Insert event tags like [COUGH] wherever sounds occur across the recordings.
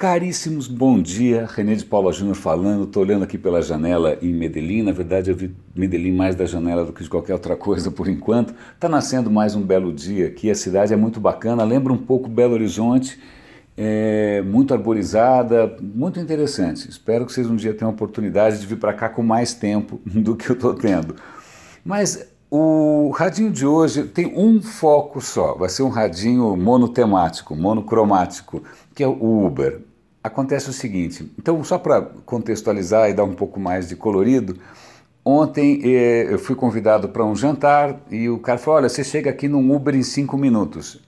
Caríssimos, bom dia. René de Paula Júnior falando. Estou olhando aqui pela janela em Medellín. Na verdade, eu vi Medellín mais da janela do que de qualquer outra coisa por enquanto. Está nascendo mais um belo dia aqui. A cidade é muito bacana. Lembra um pouco Belo Horizonte. É muito arborizada, muito interessante. Espero que vocês um dia tenham a oportunidade de vir para cá com mais tempo [LAUGHS] do que eu estou tendo. Mas o radinho de hoje tem um foco só, vai ser um radinho monotemático, monocromático, que é o Uber acontece o seguinte: então, só para contextualizar e dar um pouco mais de colorido, ontem eh, eu fui convidado para um jantar e o cara falou: Olha, você chega aqui num Uber em cinco minutos.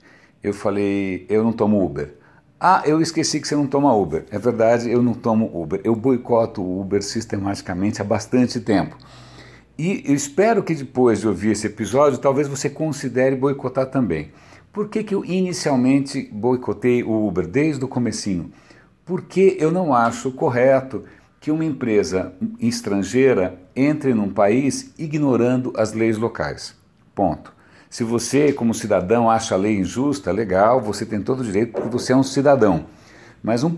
Eu falei: Eu não tomo Uber. Ah, eu esqueci que você não toma Uber. É verdade, eu não tomo Uber. Eu boicoto o Uber sistematicamente há bastante tempo. E eu espero que depois de ouvir esse episódio, talvez você considere boicotar também. Por que, que eu inicialmente boicotei o Uber desde o comecinho? Porque eu não acho correto que uma empresa estrangeira entre num país ignorando as leis locais. Ponto. Se você, como cidadão, acha a lei injusta, legal, você tem todo o direito porque você é um cidadão. Mas um,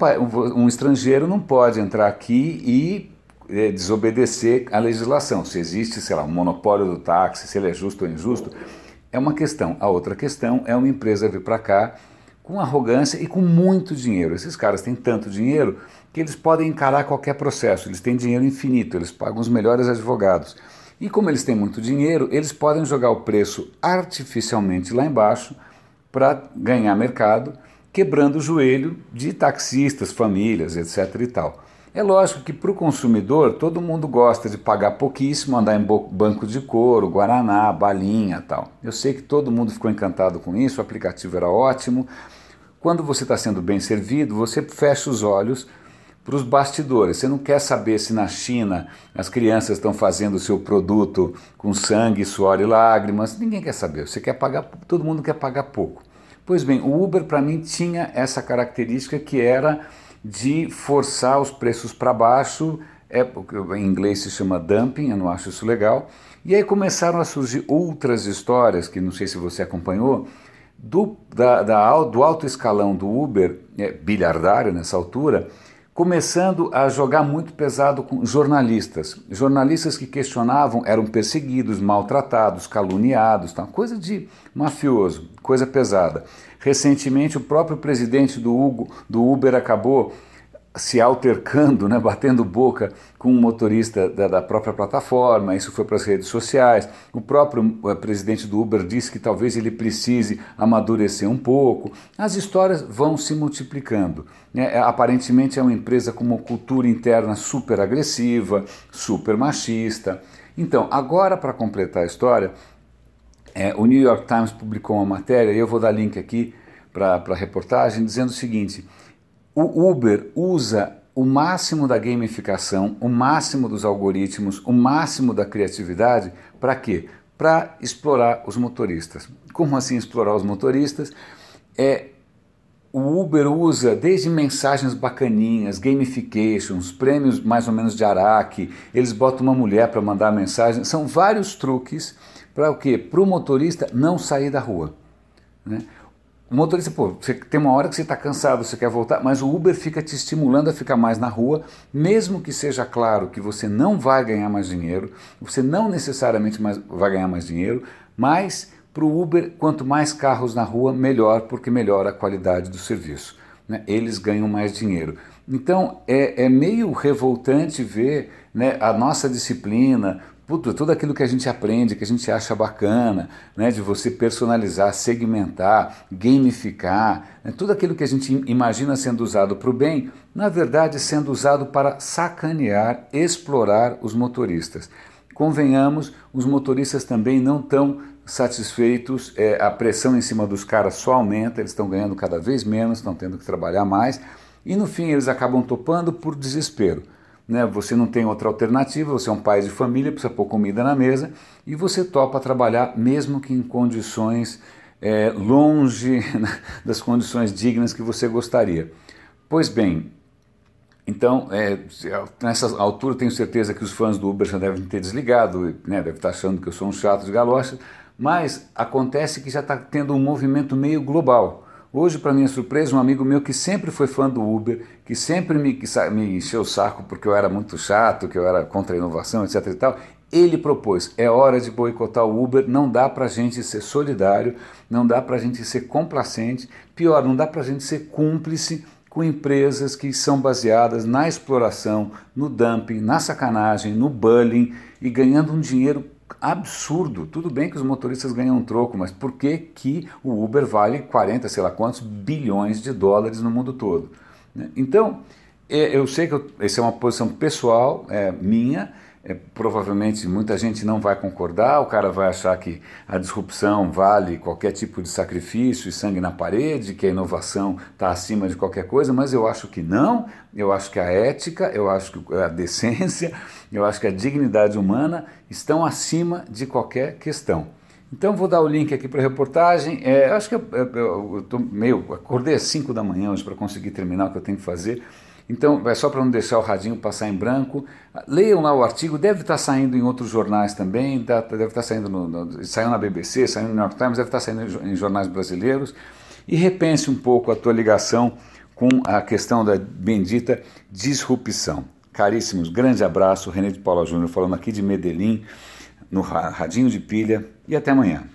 um estrangeiro não pode entrar aqui e é, desobedecer a legislação. Se existe, sei lá, um monopólio do táxi, se ele é justo ou injusto, é uma questão. A outra questão é uma empresa vir para cá com arrogância e com muito dinheiro. Esses caras têm tanto dinheiro que eles podem encarar qualquer processo, eles têm dinheiro infinito, eles pagam os melhores advogados. E como eles têm muito dinheiro, eles podem jogar o preço artificialmente lá embaixo para ganhar mercado, quebrando o joelho de taxistas, famílias, etc. e tal. É lógico que para o consumidor todo mundo gosta de pagar pouquíssimo, andar em banco de couro, guaraná, balinha tal. Eu sei que todo mundo ficou encantado com isso, o aplicativo era ótimo. Quando você está sendo bem servido, você fecha os olhos para os bastidores. Você não quer saber se na China as crianças estão fazendo o seu produto com sangue, suor e lágrimas. Ninguém quer saber. Você quer pagar, todo mundo quer pagar pouco. Pois bem, o Uber para mim tinha essa característica que era de forçar os preços para baixo, é, em inglês se chama dumping, eu não acho isso legal. E aí começaram a surgir outras histórias, que não sei se você acompanhou, do, da, da, do alto escalão do Uber, é, bilhardário nessa altura, começando a jogar muito pesado com jornalistas. Jornalistas que questionavam eram perseguidos, maltratados, caluniados, tá? coisa de mafioso, coisa pesada. Recentemente, o próprio presidente do, Hugo, do Uber acabou se altercando, né, batendo boca com um motorista da, da, própria plataforma, isso foi para as redes sociais. O próprio o presidente do Uber disse que talvez ele precise amadurecer um pouco. As histórias vão se multiplicando. Né? É, aparentemente é uma empresa com uma cultura interna super agressiva, super machista. Então, agora para completar a história, é, o New York Times publicou uma matéria, e eu vou dar link aqui para a reportagem, dizendo o seguinte o Uber usa o máximo da gamificação, o máximo dos algoritmos, o máximo da criatividade para quê? Para explorar os motoristas. Como assim explorar os motoristas? É o Uber usa desde mensagens bacaninhas, gamifications, prêmios mais ou menos de Araque, eles botam uma mulher para mandar mensagem, são vários truques para o quê? Para o motorista não sair da rua. Né? O motorista, pô, você tem uma hora que você está cansado, você quer voltar, mas o Uber fica te estimulando a ficar mais na rua, mesmo que seja claro que você não vai ganhar mais dinheiro, você não necessariamente mais, vai ganhar mais dinheiro, mas para o Uber, quanto mais carros na rua, melhor, porque melhora a qualidade do serviço. Né? Eles ganham mais dinheiro. Então é, é meio revoltante ver né, a nossa disciplina, Puto, tudo aquilo que a gente aprende, que a gente acha bacana, né, de você personalizar, segmentar, gamificar, né, tudo aquilo que a gente imagina sendo usado para o bem, na verdade sendo usado para sacanear, explorar os motoristas. Convenhamos, os motoristas também não estão satisfeitos, é, a pressão em cima dos caras só aumenta, eles estão ganhando cada vez menos, estão tendo que trabalhar mais, e no fim eles acabam topando por desespero né? Você não tem outra alternativa, você é um pai de família, precisa pôr comida na mesa e você topa trabalhar mesmo que em condições é, longe [LAUGHS] das condições dignas que você gostaria. Pois bem, então, é, nessa altura, tenho certeza que os fãs do Uber já devem ter desligado, né, devem estar achando que eu sou um chato de galocha, mas acontece que já está tendo um movimento meio global. Hoje, para minha surpresa, um amigo meu que sempre foi fã do Uber, que sempre me, me encheu o saco porque eu era muito chato, que eu era contra a inovação, etc. e tal, ele propôs: é hora de boicotar o Uber, não dá para a gente ser solidário, não dá para a gente ser complacente, pior, não dá para a gente ser cúmplice com empresas que são baseadas na exploração, no dumping, na sacanagem, no bullying e ganhando um dinheiro absurdo. Tudo bem que os motoristas ganham um troco, mas por que, que o Uber vale 40, sei lá quantos bilhões de dólares no mundo todo? Né? Então, é, eu sei que eu, essa é uma posição pessoal é, minha, é, provavelmente muita gente não vai concordar, o cara vai achar que a disrupção vale qualquer tipo de sacrifício e sangue na parede, que a inovação está acima de qualquer coisa, mas eu acho que não, eu acho que a ética, eu acho que a decência, eu acho que a dignidade humana estão acima de qualquer questão. Então vou dar o link aqui para a reportagem. É, acho que eu, meio. Acordei às 5 da manhã hoje para conseguir terminar o que eu tenho que fazer. Então, é só para não deixar o radinho passar em branco. Leiam lá o artigo, deve estar tá saindo em outros jornais também, tá, deve estar tá saindo no, no, saiu na BBC, saiu no New York Times, deve estar saindo em jornais brasileiros. E repense um pouco a tua ligação com a questão da bendita disrupção. Caríssimos, grande abraço, René de Paula Júnior falando aqui de Medellín, no Radinho de Pilha, e até amanhã.